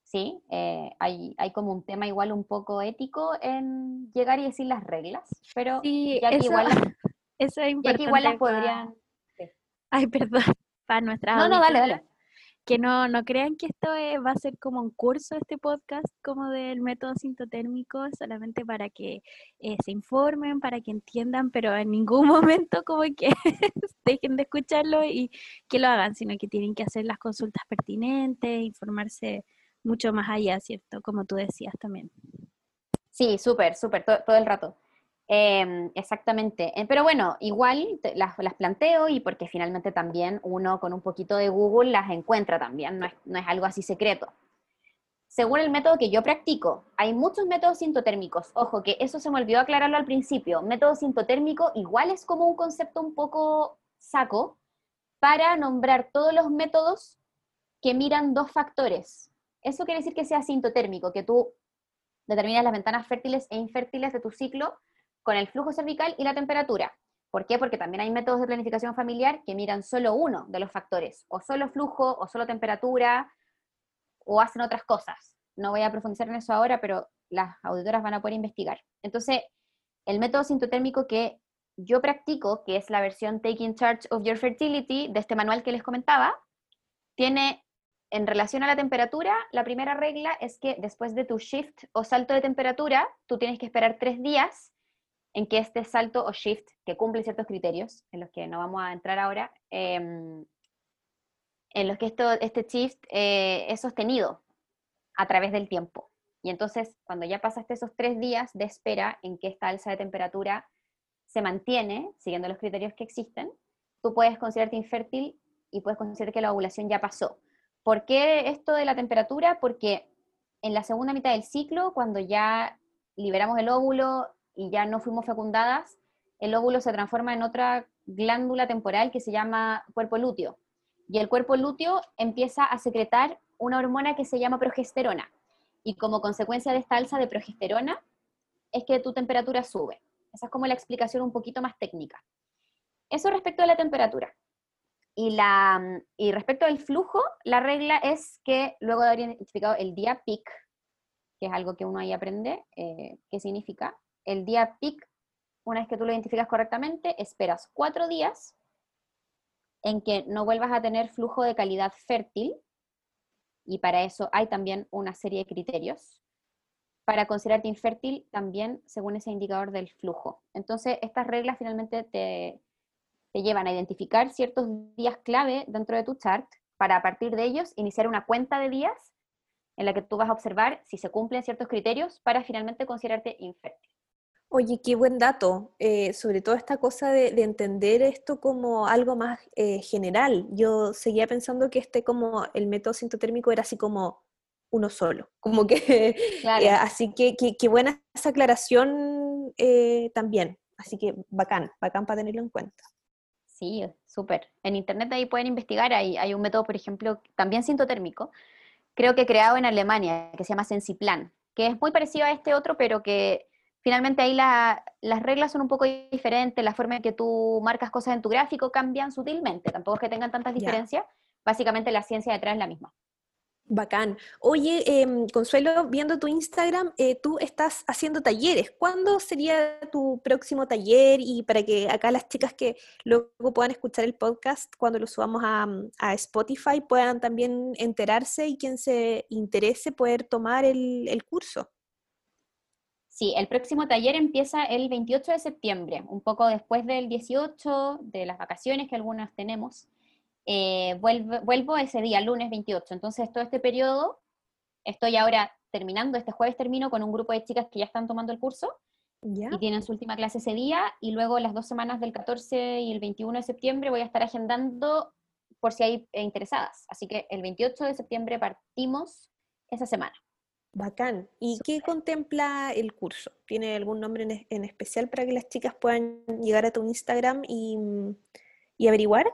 Speaker 3: Sí, eh, hay, como un tema igual un poco ético en llegar y decir las reglas, pero
Speaker 1: ya que igual, eso es importante
Speaker 3: igual las podrían...
Speaker 1: Ay, perdón, para nuestra
Speaker 3: No, no, dale, dale
Speaker 1: que no, no crean que esto va a ser como un curso, este podcast, como del método sintotérmico, solamente para que eh, se informen, para que entiendan, pero en ningún momento como que dejen de escucharlo y que lo hagan, sino que tienen que hacer las consultas pertinentes, informarse mucho más allá, ¿cierto? Como tú decías también.
Speaker 3: Sí, súper, súper, todo el rato. Em, exactamente. Eh, pero bueno, igual las, planteo y porque finalmente también uno con un poquito de Google las encuentra también, no es, algo así secreto. Según el método que yo practico, hay muchos métodos sintotérmicos. Ojo, que eso se me olvidó aclararlo al principio. Método sintotérmico igual es como un concepto un poco saco para nombrar todos los métodos que miran dos factores. Eso quiere decir que sea sintotérmico, que tú determinas las ventanas fértiles e infértiles de tu ciclo con el flujo cervical y la temperatura. ¿Por qué? Porque también hay métodos de planificación familiar que miran solo uno de los factores, o solo flujo, o solo temperatura, o hacen otras cosas. No voy a profundizar en eso ahora, pero las auditoras van a poder investigar. Entonces, el método sintotérmico que yo practico, que es la versión Taking Charge of Your Fertility de este manual que les comentaba, tiene en relación a la temperatura, la primera regla es que después de tu shift o salto de temperatura, tú tienes que esperar tres días en que este salto o shift, que cumple ciertos criterios, en los que no vamos a entrar ahora, em, en los que esto, este shift eh, es sostenido a través del tiempo. Y entonces, cuando ya pasaste esos tres días de espera en que esta alza de temperatura se mantiene, siguiendo los criterios que existen, tú puedes considerarte infértil y puedes considerar que la ovulación ya pasó. ¿Por qué esto de la temperatura? Porque en la segunda mitad del ciclo, cuando ya liberamos el óvulo y ya no fuimos fecundadas, el óvulo se transforma en otra glándula temporal que se llama cuerpo lúteo. Y el cuerpo lúteo empieza a secretar una hormona que se llama progesterona. Y como consecuencia de esta alza de progesterona, es que tu temperatura sube. Esa es como la explicación un poquito más técnica. Eso respecto a la temperatura. Y, la, y respecto al flujo, la regla es que luego de haber identificado el día peak, que es algo que uno ahí aprende, eh, ¿qué significa? El día peak, una vez que tú lo identificas correctamente, esperas cuatro días en que no vuelvas a tener flujo de calidad fértil, y para eso hay también una serie de criterios. Para considerarte infértil, también según ese indicador del flujo. Entonces, estas reglas finalmente te, te llevan a identificar ciertos días clave dentro de tu chart para a partir de ellos iniciar una cuenta de días en la que tú vas a observar si se cumplen ciertos criterios para finalmente considerarte infértil.
Speaker 2: Oye, qué buen dato, eh, sobre todo esta cosa de, entender esto como algo más eh, general. Yo seguía pensando que este como el método sintotérmico era así como uno solo, como que, eh, así que qué buena esa aclaración también, así que bacán, bacán para tenerlo en cuenta.
Speaker 3: Sí, súper. En internet ahí pueden investigar, hay, hay un método, por ejemplo, también sintotérmico, creo que creado en Alemania, que se llama Sensiplan, que es muy parecido a este otro, pero que finalmente ahí las reglas son un poco diferentes, la forma en que tú marcas cosas en tu gráfico cambian sutilmente, tampoco es que tengan tantas diferencias, básicamente la ciencia detrás es la misma.
Speaker 2: Bacán. Oye, em, Consuelo, viendo tu Instagram, eh, tú estás haciendo talleres. ¿Cuándo sería tu próximo taller? Y para que acá las chicas que luego puedan escuchar el podcast cuando lo subamos a, a Spotify puedan también enterarse y quien se interese poder tomar el, el curso.
Speaker 3: Sí, el próximo taller empieza el 28 de septiembre, un poco después del 18, de las vacaciones que algunas tenemos. Eh, vuelvo, ese día, lunes 28. Entonces, todo este periodo, estoy ahora terminando, este jueves termino con un grupo de chicas que ya están tomando el curso y tienen su última clase ese día, y luego las dos semanas del 14 y el 21 de septiembre voy a estar agendando por si hay interesadas. Así que el 28 de septiembre partimos esa semana.
Speaker 2: Bacán. ¿Y qué contempla el curso? ¿Tiene algún nombre en, especial para que las chicas puedan llegar a tu Instagram y, y averiguar?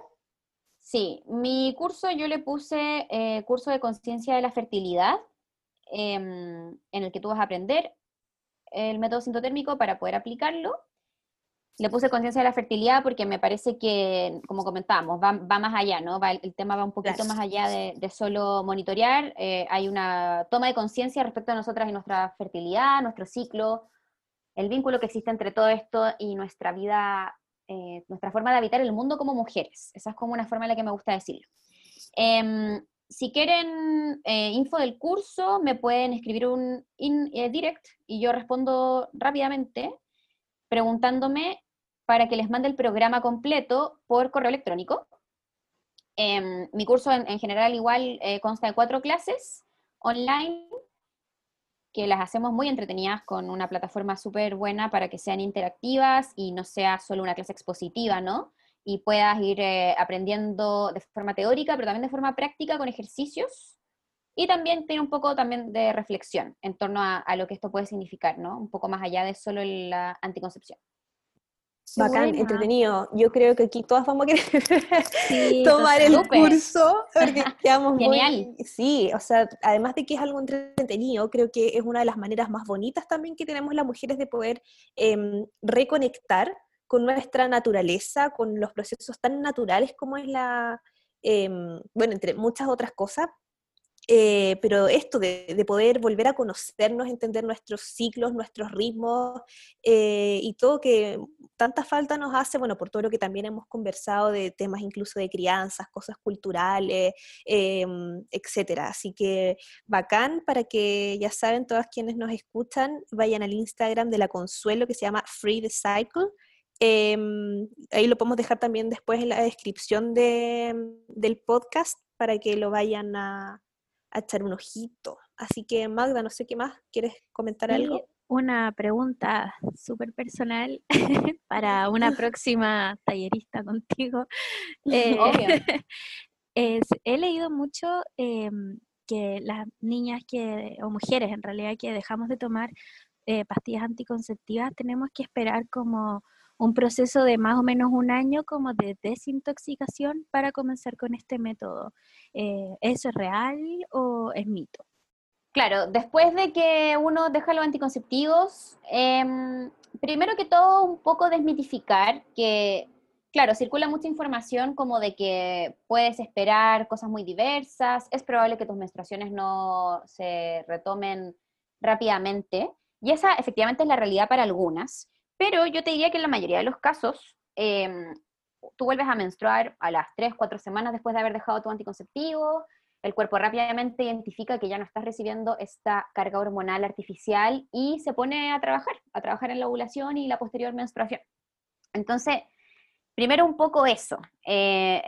Speaker 3: Sí, mi curso yo le puse eh, curso de conciencia de la fertilidad, em, en el que tú vas a aprender el método sintotérmico para poder aplicarlo. Le puse conciencia de la fertilidad porque me parece que, como comentábamos, va, más allá, ¿no? el, tema va un poquito más allá de, solo monitorear. Eh, hay una toma de conciencia respecto a nosotras y nuestra fertilidad, nuestro ciclo, el vínculo que existe entre todo esto y nuestra vida eh, nuestra forma de habitar el mundo como mujeres. Esa es como una forma en la que me gusta decirlo. Em, si quieren eh, info del curso, me pueden escribir un eh, direct y yo respondo rápidamente preguntándome para que les mande el programa completo por correo electrónico. Em, mi curso en, en general igual consta de cuatro clases online que las hacemos muy entretenidas con una plataforma súper buena para que sean interactivas y no sea solo una clase expositiva, ¿no? Y puedas ir eh, aprendiendo de forma teórica, pero también de forma práctica con ejercicios. Y también tiene un poco también de reflexión en torno a, a lo que esto puede significar, ¿no? Un poco más allá de solo la anticoncepción.
Speaker 2: Bacán, entretenido. Yo creo que aquí todas vamos a querer tomar el curso porque quedamos
Speaker 3: Genial.
Speaker 2: Sí, o sea, además de que es algo entretenido, creo que es una de las maneras más bonitas también que tenemos las mujeres de poder em, reconectar con nuestra naturaleza, con los procesos tan naturales como es la, em, bueno, entre muchas otras cosas, eh, pero esto de, poder volver a conocernos, entender nuestros ciclos, nuestros ritmos eh, y todo que tanta falta nos hace, bueno, por todo lo que también hemos conversado de temas incluso de crianzas, cosas culturales, em, etcétera. Así que bacán para que ya saben, todas quienes nos escuchan, vayan al Instagram de la Consuelo que se llama Free the Cycle. Em, ahí lo podemos dejar también después en la descripción del podcast para que lo vayan a, a echar un ojito. Así que Magda, no sé qué más, ¿quieres comentar algo?
Speaker 1: Una pregunta súper personal para una próxima tallerista contigo. Eh, he leído mucho em, que las niñas que, o mujeres en realidad, que dejamos de tomar eh, pastillas anticonceptivas, tenemos que esperar como un proceso de más o menos un año como de desintoxicación para comenzar con este método. Eh, ¿Eso es real o es mito?
Speaker 3: Claro, después de que uno deja los anticonceptivos, em, primero que todo un poco desmitificar que, claro, circula mucha información como de que puedes esperar cosas muy diversas, es probable que tus menstruaciones no se retomen rápidamente, y esa efectivamente es la realidad para algunas. Pero yo te diría que en la mayoría de los casos, em, tú vuelves a menstruar a las 3, 4 semanas después de haber dejado tu anticonceptivo, el cuerpo rápidamente identifica que ya no estás recibiendo esta carga hormonal artificial y se pone a trabajar, a trabajar en la ovulación y la posterior menstruación. Entonces, primero un poco eso. Eh,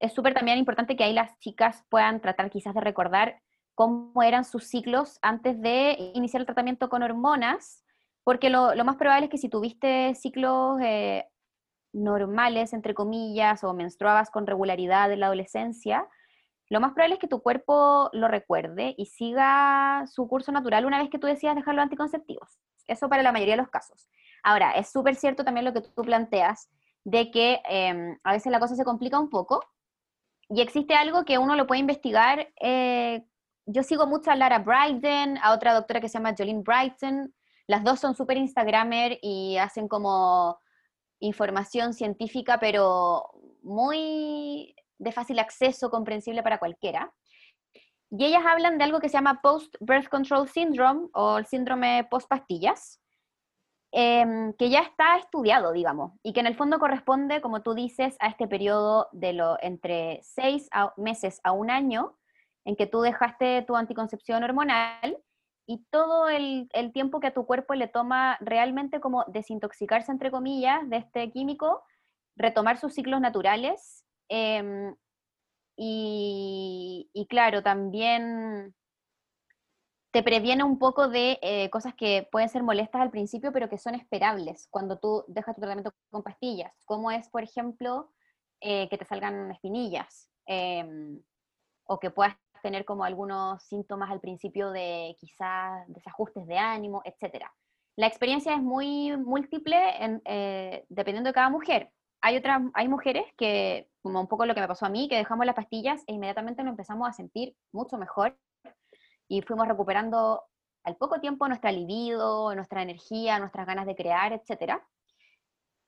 Speaker 3: es súper también importante que ahí las chicas puedan tratar quizás de recordar cómo eran sus ciclos antes de iniciar el tratamiento con hormonas porque lo, más probable es que si tuviste ciclos eh, normales, entre comillas, o menstruabas con regularidad en la adolescencia, lo más probable es que tu cuerpo lo recuerde y siga su curso natural una vez que tú decidas dejar los anticonceptivos. Eso para la mayoría de los casos. Ahora, es súper cierto también lo que tú planteas, de que em, a veces la cosa se complica un poco y existe algo que uno lo puede investigar. Eh, yo sigo mucho a Lara Brighton, a otra doctora que se llama Jolene Brighton, las dos son súper Instagramer y hacen como información científica, pero muy de fácil acceso, comprensible para cualquiera. Y ellas hablan de algo que se llama Post-Birth Control Syndrome o el síndrome post-pastillas, em, que ya está estudiado, digamos, y que en el fondo corresponde, como tú dices, a este periodo de lo, entre seis meses a un año en que tú dejaste tu anticoncepción hormonal y todo el, tiempo que a tu cuerpo le toma realmente como desintoxicarse, entre comillas, de este químico, retomar sus ciclos naturales. Em, y, claro, también te previene un poco de eh, cosas que pueden ser molestas al principio, pero que son esperables cuando tú dejas tu tratamiento con pastillas, como es, por ejemplo, eh, que te salgan espinillas, em, o que puedas tener como algunos síntomas al principio de quizás desajustes de ánimo, etc. La experiencia es muy múltiple eh, dependiendo de cada mujer. Hay, otras, hay mujeres que, como un poco lo que me pasó a mí, que dejamos las pastillas e inmediatamente nos empezamos a sentir mucho mejor y fuimos recuperando al poco tiempo nuestra libido, nuestra energía, nuestras ganas de crear, etc.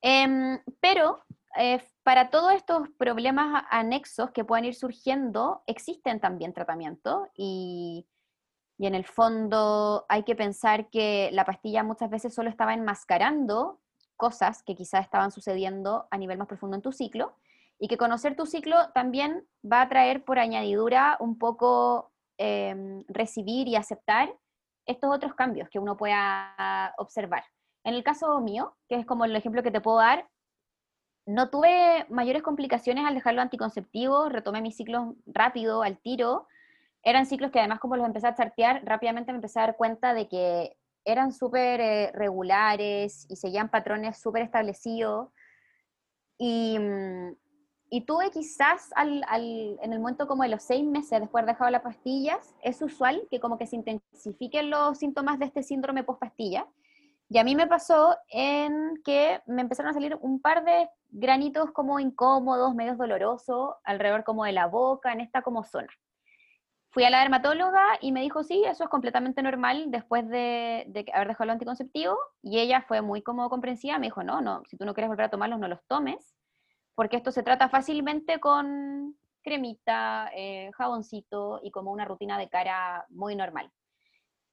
Speaker 3: Em, pero eh, para todos estos problemas anexos que puedan ir surgiendo, existen también tratamientos y, en el fondo hay que pensar que la pastilla muchas veces solo estaba enmascarando cosas que quizás estaban sucediendo a nivel más profundo en tu ciclo y que conocer tu ciclo también va a traer por añadidura un poco em, recibir y aceptar estos otros cambios que uno pueda observar. En el caso mío, que es como el ejemplo que te puedo dar, no tuve mayores complicaciones al dejarlo anticonceptivo, retomé mis ciclos rápido, al tiro. Eran ciclos que además como los empecé a chartear, rápidamente me empecé a dar cuenta de que eran súper eh, regulares y seguían patrones súper establecidos. Y, mm, y, tuve quizás al, en el momento como de los seis meses después de dejado las pastillas, es usual que como que se intensifiquen los síntomas de este síndrome post pastilla. Y a mí me pasó en que me empezaron a salir un par de granitos como incómodos, medios dolorosos, alrededor como de la boca, en esta como zona. Fui a la dermatóloga y me dijo, sí, eso es completamente normal después de, haber dejado el anticonceptivo. Y ella fue muy como comprensiva, me dijo, no, no, si tú no quieres volver a tomarlos, no los tomes, porque esto se trata fácilmente con cremita, eh, jaboncito y como una rutina de cara muy normal.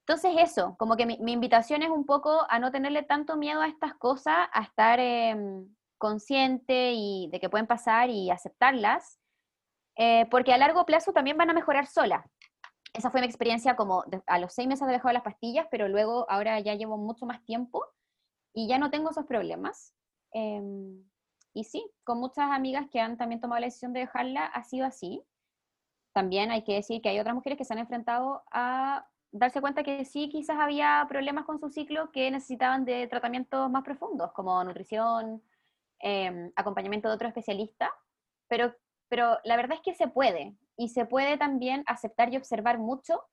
Speaker 3: Entonces eso, como que mi, invitación es un poco a no tenerle tanto miedo a estas cosas, a estar em, consciente y de que pueden pasar y aceptarlas, eh, porque a largo plazo también van a mejorar sola. Esa fue mi experiencia como a los seis meses de dejar las pastillas, pero luego ahora ya llevo mucho más tiempo y ya no tengo esos problemas. Em, y sí, con muchas amigas que han también tomado la decisión de dejarla, ha sido así. También hay que decir que hay otras mujeres que se han enfrentado a darse cuenta que sí, quizás había problemas con su ciclo que necesitaban de tratamientos más profundos, como nutrición, em, acompañamiento de otro especialista, pero, pero la verdad es que se puede, y se puede también aceptar y observar mucho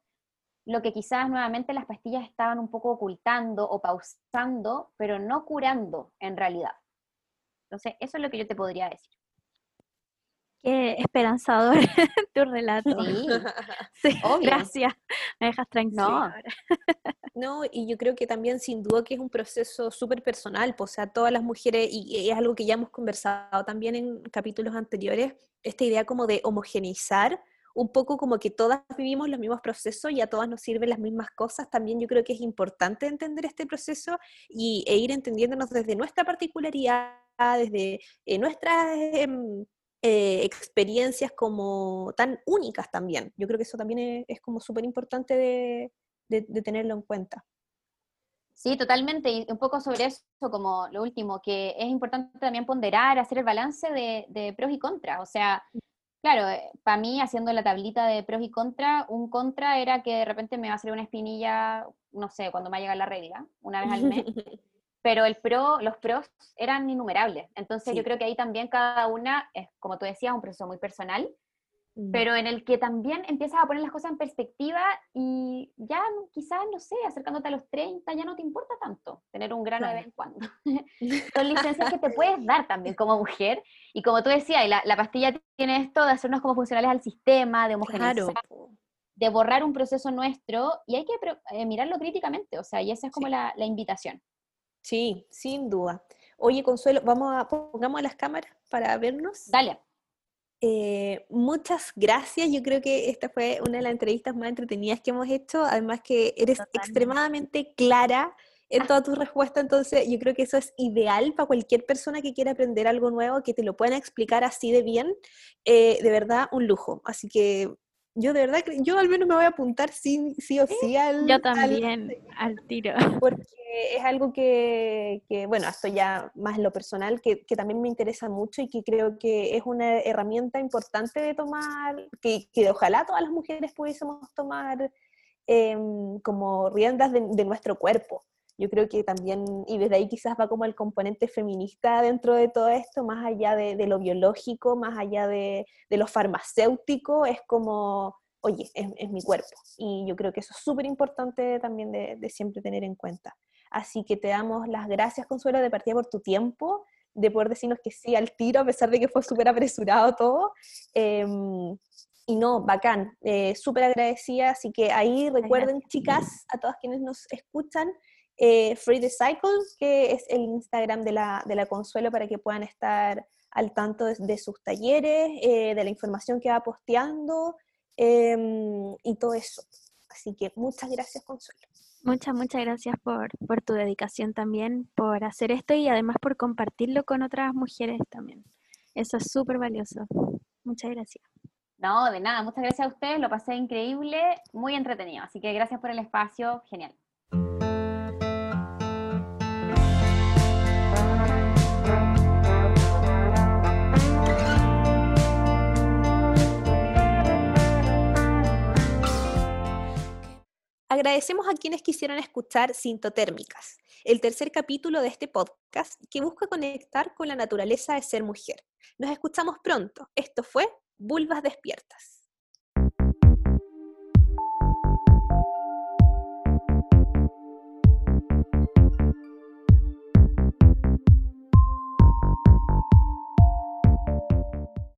Speaker 3: lo que quizás nuevamente las pastillas estaban un poco ocultando o pausando, pero no curando en realidad. Entonces, eso es lo que yo te podría decir.
Speaker 1: Qué esperanzador tu relato. Sí, sí gracias. Me dejas tranquila.
Speaker 2: No. y yo creo que también sin duda que es un proceso súper personal, pues, o sea, todas las mujeres, y es algo que ya hemos conversado también en capítulos anteriores, esta idea como de homogeneizar un poco como que todas vivimos los mismos procesos y a todas nos sirven las mismas cosas, también yo creo que es importante entender este proceso y, e ir entendiéndonos desde nuestra particularidad, desde eh, nuestras em, eh, experiencias como tan únicas también. Yo creo que eso también es, como súper importante de, tenerlo en cuenta.
Speaker 3: Sí, totalmente. Y un poco sobre eso, como lo último, que es importante también ponderar, hacer el balance de, pros y contras. O sea, claro, eh, para mí, haciendo la tablita de pros y contras, un contra era que de repente me va a salir una espinilla, no sé, cuando me va a llegar la regla, una vez al mes. pero el pro, los pros eran innumerables. Entonces yo creo que ahí también cada una, es, como tú decías, un proceso muy personal, mm. pero en el que también empiezas a poner las cosas en perspectiva y ya quizás, no sé, acercándote a los 30 ya no te importa tanto tener un grano de vez en cuando. Son licencias que te puedes dar también como mujer y como tú decías, la, la pastilla tiene esto de hacernos como funcionales al sistema, de homogeneizar. de borrar un proceso nuestro y hay que eh, mirarlo críticamente, o sea, y esa es como la, la invitación.
Speaker 2: Sí, sin duda. Oye, Consuelo, vamos a pongamos las cámaras para vernos.
Speaker 3: Dale.
Speaker 2: Eh, muchas gracias. Yo creo que esta fue una de las entrevistas más entretenidas que hemos hecho. Además que eres extremadamente clara en toda tu respuesta, entonces yo creo que eso es ideal para cualquier persona que quiera aprender algo nuevo, que te lo puedan explicar así de bien. Eh, de verdad, un lujo. Así que yo de verdad, yo al menos me voy a apuntar sí, sí o sí al...
Speaker 1: Yo también, al, tiro.
Speaker 2: Porque es algo que, que, bueno, esto ya más lo personal, que, que, también me interesa mucho y que creo que es una herramienta importante de tomar, que, que ojalá todas las mujeres pudiésemos tomar em, como riendas de, de nuestro cuerpo yo creo que también, y desde ahí quizás va como el componente feminista dentro de todo esto, más allá de, lo biológico, más allá de, lo farmacéutico, es como, oye, es, mi cuerpo. Y yo creo que eso es súper importante también de, siempre tener en cuenta. Así que te damos las gracias, Consuelo, de partida por tu tiempo, de poder decirnos que sí al tiro, a pesar de que fue súper apresurado todo. Em, y no, bacán, eh, súper agradecida. Así que ahí recuerden, chicas, a todas quienes nos escuchan, eh, Free the Cycle, que es el Instagram de la, de la Consuelo para que puedan estar al tanto de, sus talleres, eh, de la información que va posteando em, y todo eso. Así que muchas gracias, Consuelo.
Speaker 1: Muchas, muchas gracias por, por tu dedicación también, por hacer esto y además por compartirlo con otras mujeres también. Eso es súper valioso. Muchas gracias.
Speaker 3: No, de nada, muchas gracias a ustedes, lo pasé increíble, muy entretenido, así que gracias por el espacio, genial.
Speaker 2: Agradecemos a quienes quisieron escuchar Sintotérmicas, el tercer capítulo de este podcast que busca conectar con la naturaleza de ser mujer. Nos escuchamos pronto. Esto fue Vulvas Despiertas.